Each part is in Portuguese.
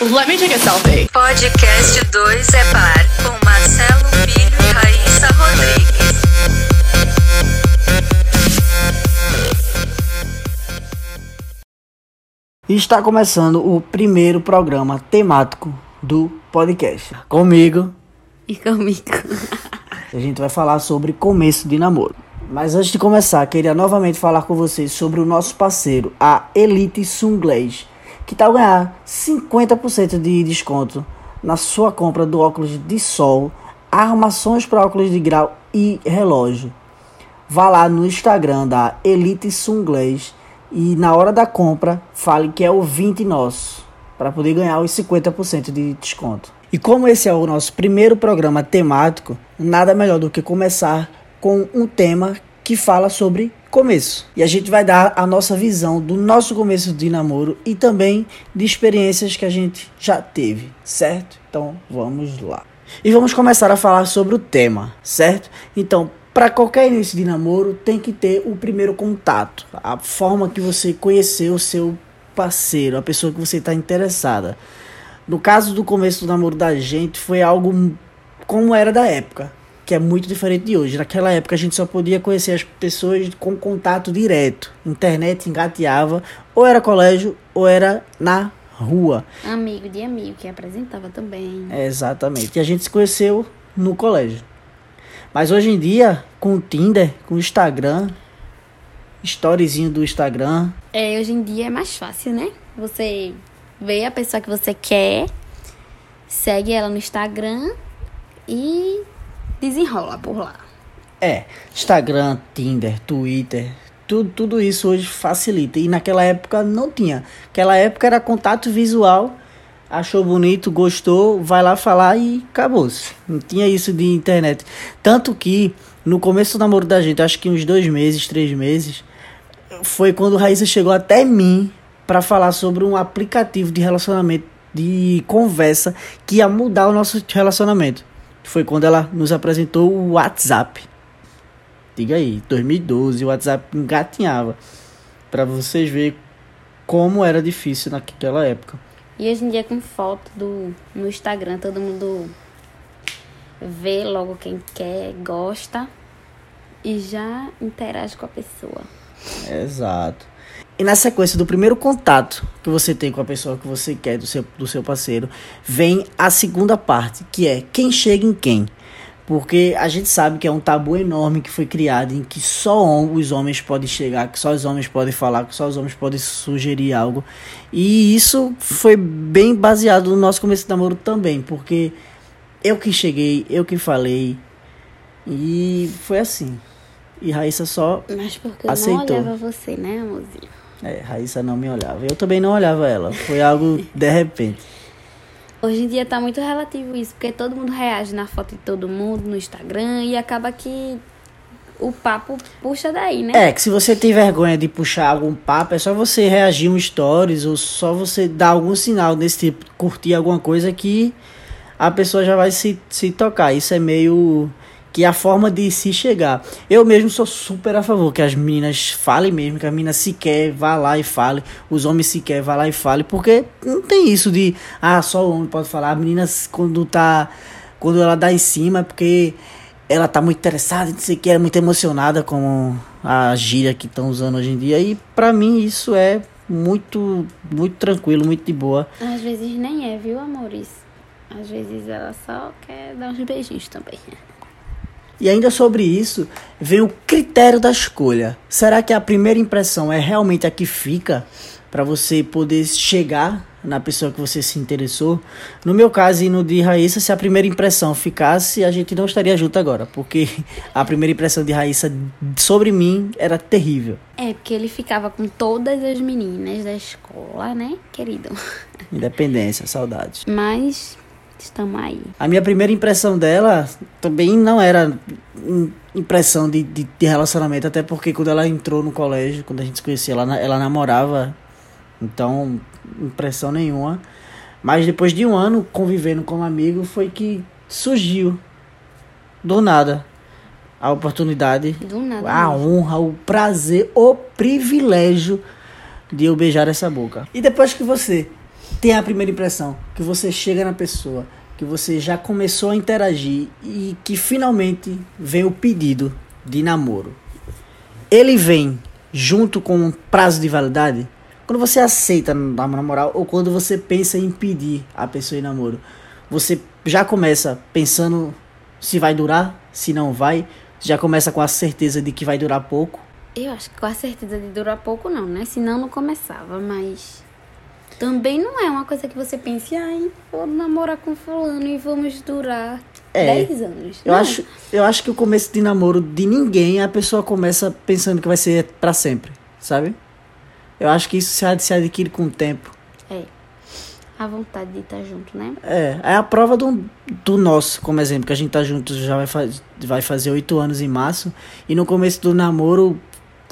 Let me take a selfie. Podcast 2 é par com Marcelo Filho e Raíssa Rodrigues. Está começando o primeiro programa temático do podcast. Comigo, E comigo. a gente vai falar sobre começo de namoro. Mas antes de começar, queria novamente falar com vocês sobre o nosso parceiro, a Elite Sunglaz, que tal ganhar 50% de desconto na sua compra do óculos de sol, armações para óculos de grau e relógio. Vá lá no Instagram da Elite Sunglaz e na hora da compra fale que é ouvinte nosso para poder ganhar os 50% de desconto. E como esse é o nosso primeiro programa temático, nada melhor do que começar com um tema que fala sobre começo. E a gente vai dar a nossa visão do nosso começo de namoro e também de experiências que a gente já teve, certo? Então vamos lá. E vamos começar a falar sobre o tema, certo? Então, para qualquer início de namoro, tem que ter o primeiro contato, a forma que você conheceu o seu parceiro, a pessoa que você está interessada. No caso do começo do namoro da gente, foi algo como era da época, que é muito diferente de hoje. Naquela época a gente só podia conhecer as pessoas com contato direto. Internet engateava, ou era colégio, ou era na rua. Amigo de amigo que apresentava também. É, exatamente. E a gente se conheceu no colégio. Mas hoje em dia, com o Tinder, com o Instagram, storyzinho do Instagram, É, hoje em dia é mais fácil, né? Você vê a pessoa que você quer, segue ela no Instagram e desenrola por lá. É, Instagram, Tinder, Twitter, tudo, tudo isso hoje facilita. E naquela época não tinha. Naquela época era contato visual, achou bonito, gostou, vai lá falar e acabou-se. Não tinha isso de internet. Tanto que no começo do namoro da gente, acho que uns dois meses, três meses, foi quando Raíssa chegou até mim para falar sobre um aplicativo de relacionamento, de conversa, que ia mudar o nosso relacionamento. Foi quando ela nos apresentou o WhatsApp. Diga aí, 2012, o WhatsApp engatinhava. Pra vocês verem como era difícil naquela época. E hoje em dia com foto do, no Instagram, todo mundo vê logo quem quer, gosta e já interage com a pessoa. Exato. E na sequência do primeiro contato que você tem com a pessoa que você quer, do seu, do seu parceiro, vem a segunda parte, que é quem chega em quem. Porque a gente sabe que é um tabu enorme que foi criado em que só os homens podem chegar, que só os homens podem falar, que só os homens podem sugerir algo. E isso foi bem baseado no nosso começo de namoro também, porque eu que cheguei, eu que falei. E foi assim. E Raíssa só Mas porque eu Aceitou. não olhava você, né, amorzinho? É, Raíssa não me olhava. Eu também não olhava ela. Foi algo de repente. Hoje em dia tá muito relativo isso, porque todo mundo reage na foto de todo mundo no Instagram e acaba que o papo puxa daí, né? É, que se você tem vergonha de puxar algum papo, é só você reagir um stories ou só você dar algum sinal desse tipo, curtir alguma coisa que a pessoa já vai se, se tocar. Isso é meio que a forma de se chegar. Eu mesmo sou super a favor que as meninas falem mesmo, que a menina se quer, vá lá e fale, os homens se quer, vá lá e fale, porque não tem isso de ah, só o homem pode falar. A menina quando tá quando ela dá em cima é porque ela tá muito interessada, não sei o que, é muito emocionada com a gíria que estão usando hoje em dia. E pra mim isso é muito, muito tranquilo, muito de boa. Às vezes nem é, viu, amores? Às vezes ela só quer dar uns beijinhos também. E ainda sobre isso, vem o critério da escolha. Será que a primeira impressão é realmente a que fica para você poder chegar na pessoa que você se interessou? No meu caso e no de Raíssa, se a primeira impressão ficasse, a gente não estaria junto agora, porque a primeira impressão de Raíssa sobre mim era terrível. É, porque ele ficava com todas as meninas da escola, né, querido? Independência, saudades. Mas estamos aí. A minha primeira impressão dela também não era impressão de, de, de relacionamento, até porque quando ela entrou no colégio, quando a gente se conhecia, ela, ela namorava, então impressão nenhuma. Mas depois de um ano convivendo como amigo, foi que surgiu do nada a oportunidade, Do nada. a mesmo. honra, o prazer, o privilégio de eu beijar essa boca. E depois que você tem a primeira impressão, que você chega na pessoa, que você já começou a interagir e que finalmente vem o pedido de namoro. Ele vem junto com um prazo de validade? Quando você aceita namorar ou quando você pensa em pedir a pessoa em namoro, você já começa pensando se vai durar, se não vai, já começa com a certeza de que vai durar pouco. Eu acho que com a certeza de durar pouco não, né? Senão não começava, mas também não é uma coisa que você pense, ai, vou namorar com fulano e vamos durar É. 10 anos. Eu Não. acho, eu acho que o começo de namoro de ninguém, a pessoa começa pensando que vai ser pra sempre, sabe? Eu acho que isso se ad- se adquire com o tempo. É. A vontade de estar junto, né? É, é a prova do, do nosso, como exemplo, que a gente tá junto já vai, faz, vai fazer oito anos em março. E no começo do namoro,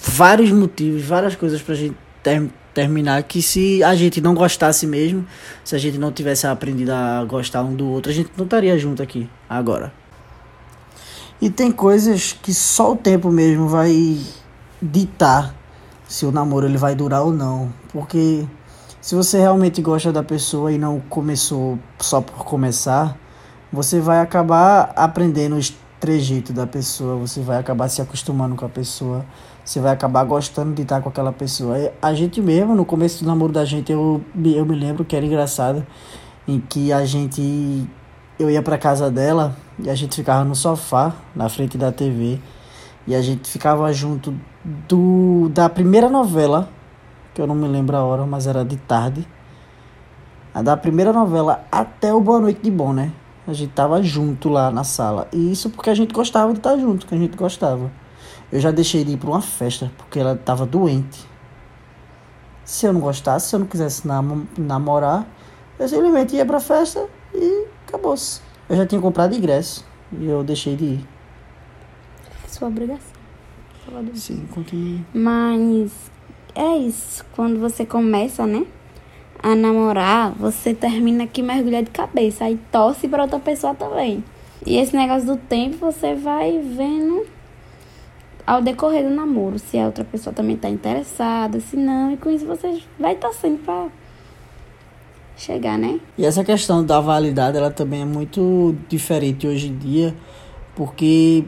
vários motivos, várias coisas pra gente ter- terminar. Que se a gente não gostasse mesmo, se a gente não tivesse aprendido a gostar um do outro, a gente não estaria junto aqui agora. E tem coisas que só o tempo mesmo vai ditar se o namoro ele vai durar ou não. Porque se você realmente gosta da pessoa e não começou só por começar, você vai acabar aprendendo os trejeitos da pessoa, você vai acabar se acostumando com a pessoa, você vai acabar gostando de estar com aquela pessoa. E A gente mesmo, no começo do namoro da gente, eu, eu me lembro que era engraçado, em que a gente. Eu ia pra casa dela e a gente ficava no sofá, na frente da TV, e a gente ficava junto do da primeira novela que eu não me lembro a hora, mas era de tarde. A da primeira novela até o Boa Noite de Bom, né? A gente tava junto lá na sala. E isso porque a gente gostava de estar junto, que a gente gostava. Eu já deixei de ir pra uma festa, porque ela tava doente. Se eu não gostasse, se eu não quisesse nam namorar, eu simplesmente ia pra festa e acabou-se. Eu já tinha comprado ingresso e eu deixei de ir. Sua obrigação. Sim, continue. Mas é isso. Quando você começa, né? A namorar, você termina que mergulha de cabeça. Aí torce pra outra pessoa também. E esse negócio do tempo você vai vendo ao decorrer do namoro. Se a outra pessoa também tá interessada, se não. E com isso você vai torcendo pra chegar, né? E essa questão da validade, ela também é muito diferente hoje em dia, porque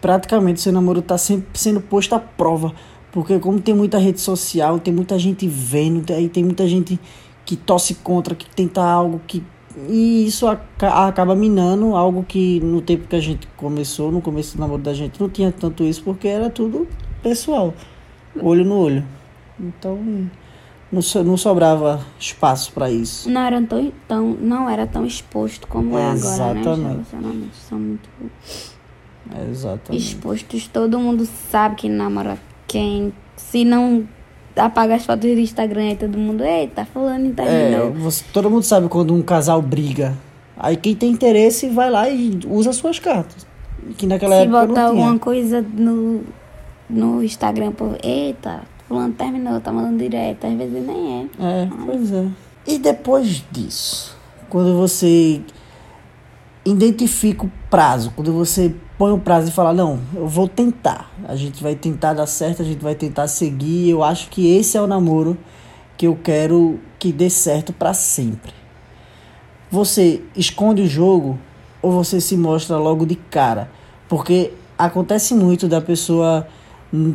praticamente seu namoro está sempre sendo posto à prova. Porque como tem muita rede social, tem muita gente vendo, aí tem muita gente que torce contra, que tenta algo que. E isso aca- acaba minando algo que no tempo que a gente começou, no começo do namoro da gente, não tinha tanto isso, porque era tudo pessoal, olho no olho. Então não, so- não sobrava espaço para isso. Não era tão, tão, não era tão exposto como é agora, né? Os Exatamente. relacionamentos são muito É, Exatamente. expostos. Todo mundo sabe quem namora quem. Se não apaga as fotos do Instagram aí todo mundo, eita, fulano É, terminou. você, todo mundo sabe quando um casal briga. Aí quem tem interesse vai lá e usa suas cartas. Que naquela Se época botar alguma coisa no, no Instagram, por eita, fulano terminou, tá mandando direto, às vezes nem é. É, pois é. E depois disso, quando você identifica o prazo, quando você põe o prazo e fala, não, eu vou tentar. A gente vai tentar dar certo, a gente vai tentar seguir. Eu acho que esse é o namoro que eu quero que dê certo pra sempre. Você esconde o jogo ou você se mostra logo de cara? Porque acontece muito da pessoa.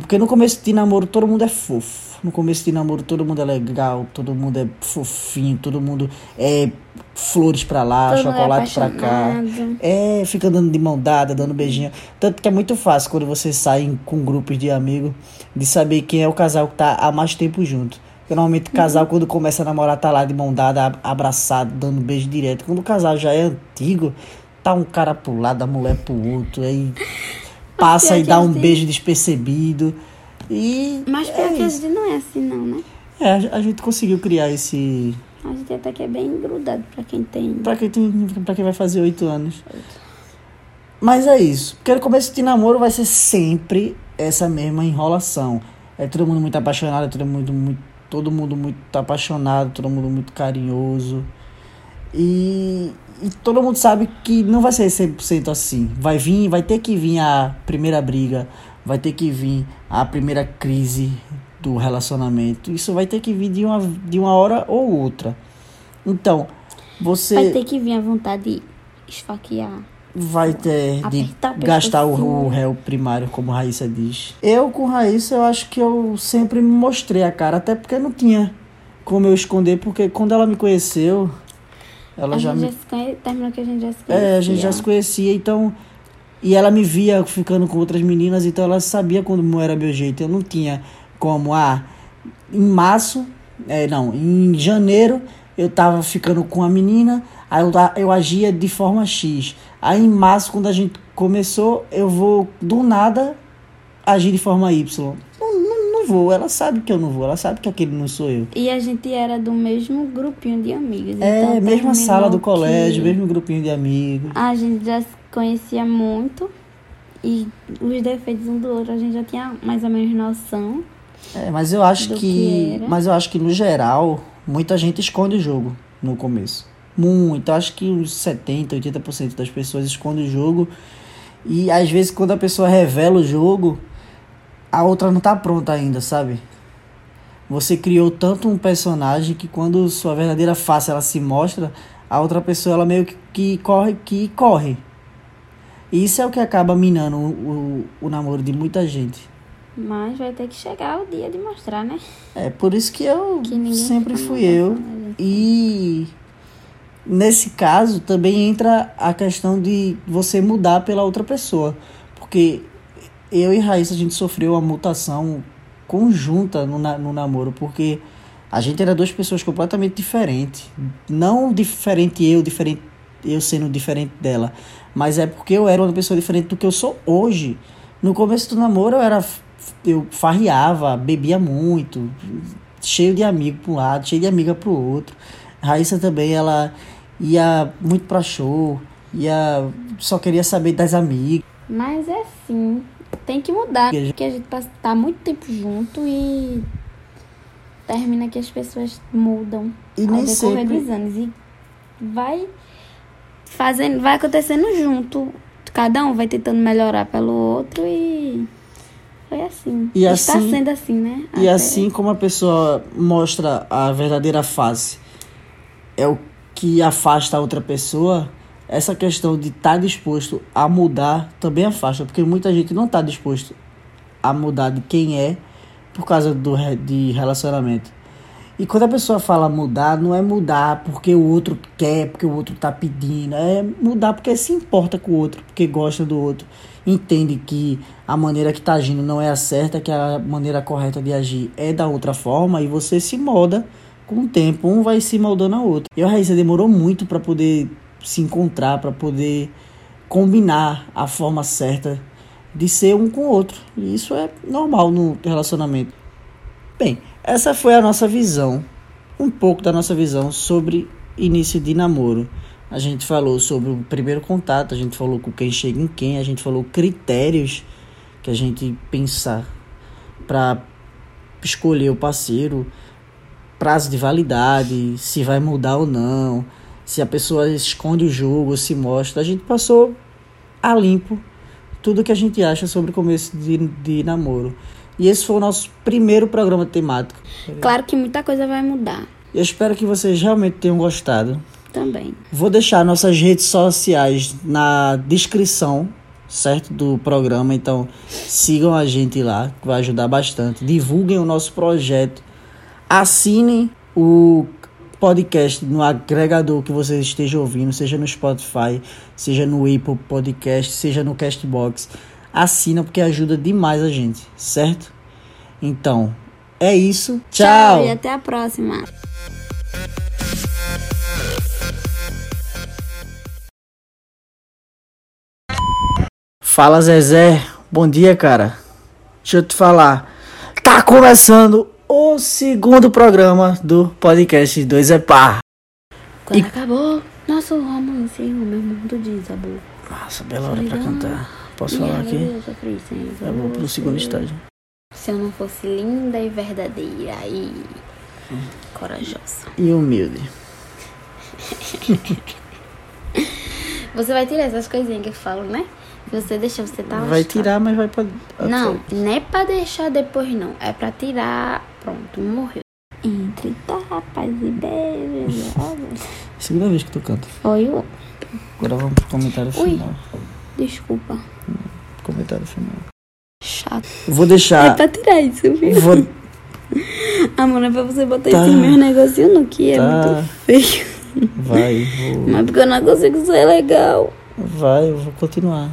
Porque no começo de namoro todo mundo é fofo. No começo de namoro todo mundo é legal, todo mundo é fofinho, todo mundo é flores pra lá, Todo é chocolate pra cá. É, fica dando de mão dada, dando beijinho. Tanto que é muito fácil quando você sai em- com grupos de amigos de saber quem é o casal que tá há mais tempo junto. Porque normalmente o casal, quando começa a namorar, tá lá de mão dada, ab- abraçado, dando beijo direto. Quando o casal já é antigo, tá um cara pro lado, a mulher pro outro, aí passa e dá um beijo despercebido. E. Mas pior é que isso. não é assim não, né? É, a a gente conseguiu criar esse. A gente até que é bem grudado pra quem tem. Pra quem, tem, pra quem vai fazer oito anos. Mas é isso. Porque no começo de namoro vai ser sempre essa mesma enrolação. É todo mundo muito apaixonado, é todo mundo muito, todo mundo muito apaixonado, todo mundo muito carinhoso. E, e todo mundo sabe que não vai ser 100% assim. Vai vir, vai ter que vir a primeira briga, vai ter que vir a primeira crise do relacionamento. Isso vai ter que vir de uma, de uma hora ou outra. Então, você Vai ter que vir a vontade de esfaquear. vai ter de gastar o, o réu primário, como Raíssa diz. Eu, com Raíssa, eu acho que eu sempre me mostrei a cara, até porque não tinha como eu esconder, porque quando ela me conheceu, ela a já gente me já se conhe... Terminou que a gente já se conhecia. É, a gente já se conhecia, então. E ela me via ficando com outras meninas, então ela sabia como era meu jeito. Eu não tinha como, ah, em março, é, não, em janeiro eu tava ficando com a menina, aí eu, eu agia de forma X. Aí em março, quando a gente começou, eu vou do nada agir de forma Y. Não, não, não vou, ela sabe que eu não vou, ela sabe que aquele não sou eu. E a gente era do mesmo grupinho de amigos. É, então mesma sala do colégio, mesmo grupinho de amigos. A gente já se conhecia muito. E os defeitos um do outro a gente já tinha mais ou menos noção. É, mas eu acho que, que mas eu acho que no geral muita gente esconde o jogo no começo. Muito, eu acho que uns 70, 80% das pessoas escondem o jogo e às vezes quando a pessoa revela o jogo, a outra não tá pronta ainda, sabe? Você criou tanto um personagem que quando sua verdadeira face ela se mostra, a outra pessoa ela meio que, que corre que corre. E isso é o que acaba minando o, o, o namoro de muita gente. Mas vai ter que chegar o dia de mostrar, né? É por isso que eu Que sempre fui eu. E nesse caso também entra a questão de você mudar pela outra pessoa. Porque eu e Raíssa a gente sofreu uma mutação conjunta no, na- no namoro, porque a gente era duas pessoas completamente diferentes. Não diferente eu, diferente eu sendo diferente dela, mas é porque eu era uma pessoa diferente do que eu sou hoje. No começo do namoro eu era eu farreava, bebia muito, cheio de amigo para um lado, cheio de amiga para o outro. Raíssa também, ela ia muito pra show, ia só queria saber das amigas. Mas é assim, tem que mudar, porque a gente tá muito tempo junto e termina que as pessoas mudam E ao nem decorrer sempre- dos anos e vai fazendo, vai acontecendo junto. Cada um vai tentando melhorar pelo outro e foi assim. E Está assim- sendo assim, né? E Até- assim como a pessoa mostra a verdadeira face, é o que afasta a outra pessoa, essa questão de estar disposto a mudar também afasta, porque muita gente não está disposto a mudar de quem é por causa do de relacionamento. E quando a pessoa fala mudar, não é mudar porque o outro quer, porque o outro tá pedindo, é mudar porque se importa com o outro, porque gosta do outro, entende que a maneira que tá agindo não é a certa, que a maneira correta de agir é da outra forma e você se molda com o tempo, um vai se moldando ao outro. E a Raíssa demorou muito para poder se encontrar, para poder combinar a forma certa de ser um com o outro. E isso é normal no relacionamento. Bem, essa foi a nossa visão, um pouco da nossa visão sobre início de namoro. A gente falou sobre o primeiro contato, a gente falou com quem chega em quem, a gente falou critérios que a gente pensar para escolher o parceiro, prazo de validade, se vai mudar ou não, se a pessoa esconde o jogo se mostra. A gente passou a limpo tudo que a gente acha sobre o começo de, de namoro. E esse foi o nosso primeiro programa temático. Claro que muita coisa vai mudar Eu espero que vocês realmente tenham gostado. também. Vou deixar nossas redes sociais na descrição, certo? Do programa. Então sigam a gente lá, que vai ajudar bastante. Divulguem o nosso projeto. Assinem o podcast no agregador que vocês estejam ouvindo, seja no Spotify, seja no Apple Podcast, seja no Castbox. Assina porque ajuda demais a gente, certo? Então, é isso. Tchau! e até a próxima. Fala Zezé, bom dia cara. Deixa eu te falar, tá começando o segundo programa do podcast 2 é Par. Quando E- acabou nosso romance, o meu mundo desabou. Nossa, bela hora pra cantar. Posso falar aqui? Eu vou pro segundo estágio. Se eu não fosse linda e verdadeira e corajosa. E humilde. Você vai tirar essas coisinhas que eu falo, né? Se você deixar, você tá Vai lascado. tirar, mas vai pra. Não, não é pra deixar depois, não. É pra tirar. Pronto, morreu. Entre tapas e beijos. Segunda vez que tu canta. Foi o. Agora vamos pro comentário Ui. final. Desculpa. Comentário final. Chato. Vou É deixar. pra tirar isso, viu? Vou, Amor, é pra você botar Tá. esse meu negocinho no que é Tá. muito feio. vai, vou, Mas porque eu não consigo ser legal. vai, eu vou continuar.